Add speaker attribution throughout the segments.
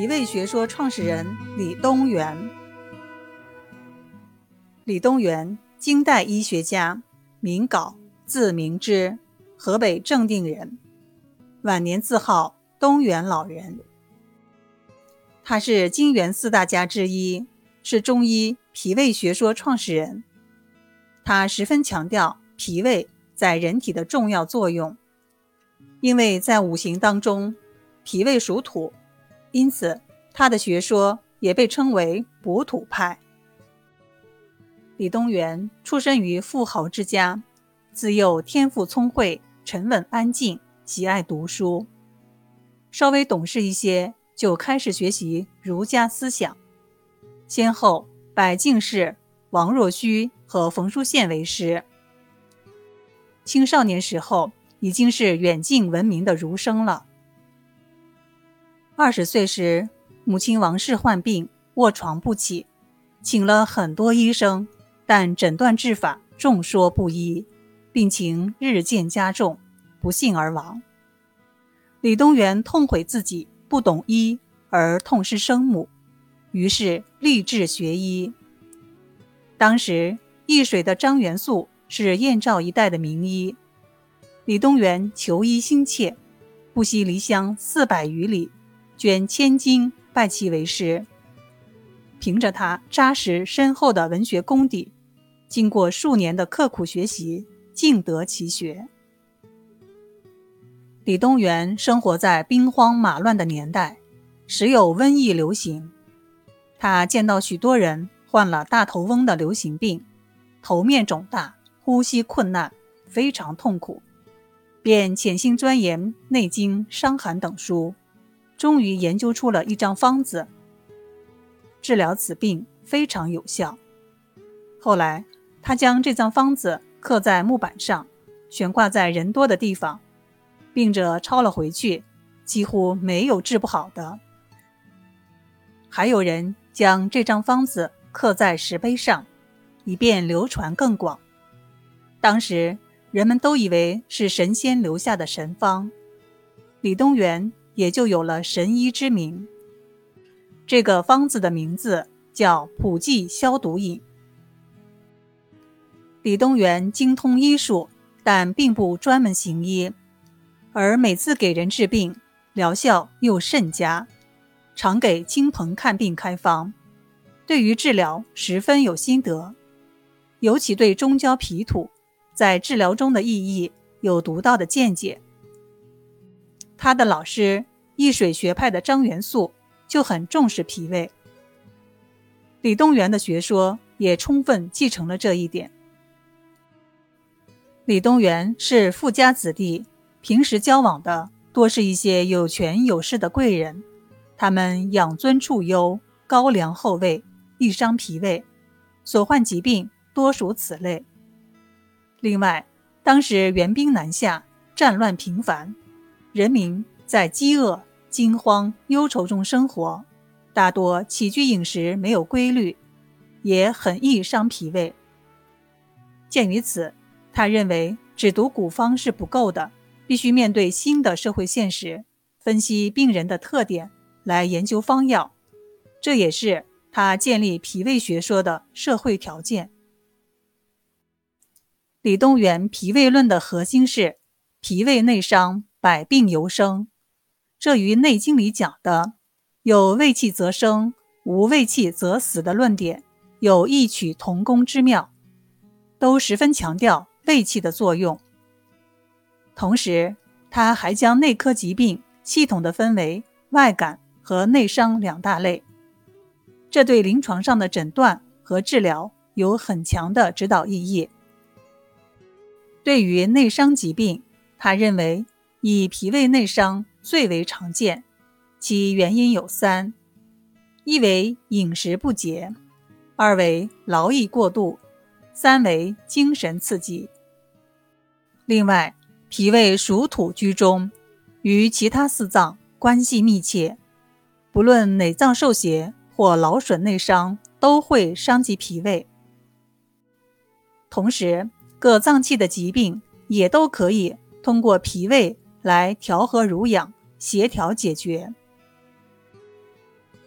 Speaker 1: 脾胃学说创始人李东垣。李东垣，金代医学家，名杲，字明之，河北正定人。晚年自号东垣老人。他是金元四大家之一，是中医脾胃学说创始人。他十分强调脾胃在人体的重要作用，因为在五行当中，脾胃属土，因此他的学说也被称为补土派。李东垣出生于富豪之家，自幼天赋聪慧，沉稳安静，喜爱读书。稍微懂事一些，就开始学习儒家思想，先后拜进士王若虚和冯书宪为师。青少年时候已经是远近闻名的儒生了。二十岁时，母亲王氏患病，卧床不起，请了很多医生。但诊断治法众说不一，病情日渐加重，不幸而亡。李东垣痛悔自己不懂医而痛失生母，于是立志学医。当时易水的张元素是燕赵一带的名医，李东垣求医心切，不惜离乡四百余里，捐千金拜其为师。凭着他扎实深厚的文学功底。经过数年的刻苦学习，尽得其学。李东垣生活在兵荒马乱的年代，时有瘟疫流行。他见到许多人患了大头翁的流行病，头面肿大，呼吸困难，非常痛苦，便潜心钻研《内经》《伤寒》等书，终于研究出了一张方子，治疗此病非常有效。后来。他将这张方子刻在木板上，悬挂在人多的地方，病者抄了回去，几乎没有治不好的。还有人将这张方子刻在石碑上，以便流传更广。当时人们都以为是神仙留下的神方，李东垣也就有了神医之名。这个方子的名字叫普济消毒饮。李东垣精通医术，但并不专门行医，而每次给人治病，疗效又甚佳，常给亲朋看病开方，对于治疗十分有心得，尤其对中焦脾土在治疗中的意义有独到的见解。他的老师易水学派的张元素就很重视脾胃，李东垣的学说也充分继承了这一点。李东垣是富家子弟，平时交往的多是一些有权有势的贵人，他们养尊处优，高粱厚味，易伤脾胃，所患疾病多属此类。另外，当时援兵南下，战乱频繁，人民在饥饿、惊慌、忧愁中生活，大多起居饮食没有规律，也很易伤脾胃。鉴于此。他认为只读古方是不够的，必须面对新的社会现实，分析病人的特点来研究方药。这也是他建立脾胃学说的社会条件。李东垣脾胃论的核心是“脾胃内伤，百病由生”，这与《内经》里讲的“有胃气则生，无胃气则死”的论点有异曲同工之妙，都十分强调。胃气的作用。同时，他还将内科疾病系统的分为外感和内伤两大类，这对临床上的诊断和治疗有很强的指导意义。对于内伤疾病，他认为以脾胃内伤最为常见，其原因有三：一为饮食不节，二为劳逸过度，三为精神刺激。另外，脾胃属土居中，与其他四脏关系密切，不论哪脏受邪或劳损内伤，都会伤及脾胃。同时，各脏器的疾病也都可以通过脾胃来调和濡养、协调解决。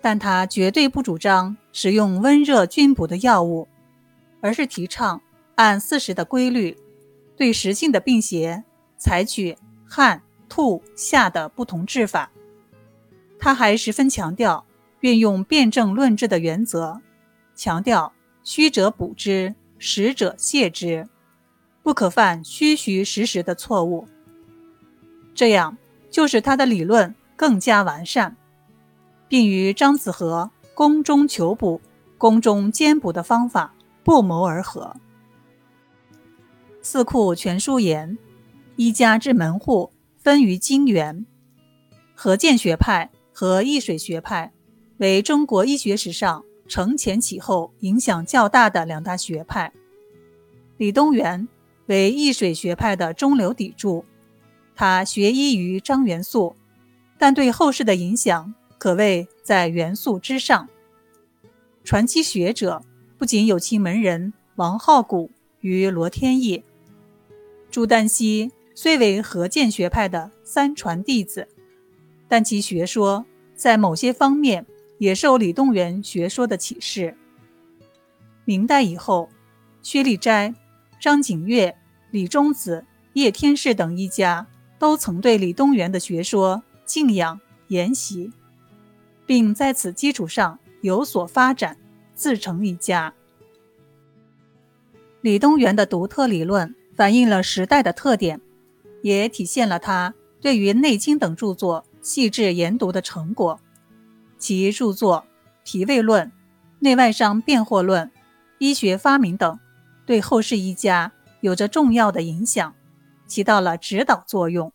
Speaker 1: 但他绝对不主张使用温热均补的药物，而是提倡按四时的规律，对实性的病邪采取汗、吐、下的不同治法。他还十分强调运用辨证论治的原则，强调虚者补之，实者泻之，不可犯虚虚实实的错误。这样就使他的理论更加完善，并与张子和宫中求补、宫中兼补的方法不谋而合。《四库全书》言：“医家之门户分于金元，何建学派。”和易水学派为中国医学史上承前启后、影响较大的两大学派。李东垣为易水学派的中流砥柱，他学医于张元素，但对后世的影响可谓在元素之上。传奇学者不仅有其门人王浩古与罗天益，朱丹溪虽为何建学派的三传弟子。但其学说在某些方面也受李东垣学说的启示。明代以后，薛立斋、张景岳、李中子、叶天士等医家都曾对李东垣的学说敬仰研习，并在此基础上有所发展，自成一家。李东垣的独特理论反映了时代的特点，也体现了他对于《内经》等著作。细致研读的成果，其著作《脾胃论》《内外伤辨惑论》《医学发明》等，对后世医家有着重要的影响，起到了指导作用。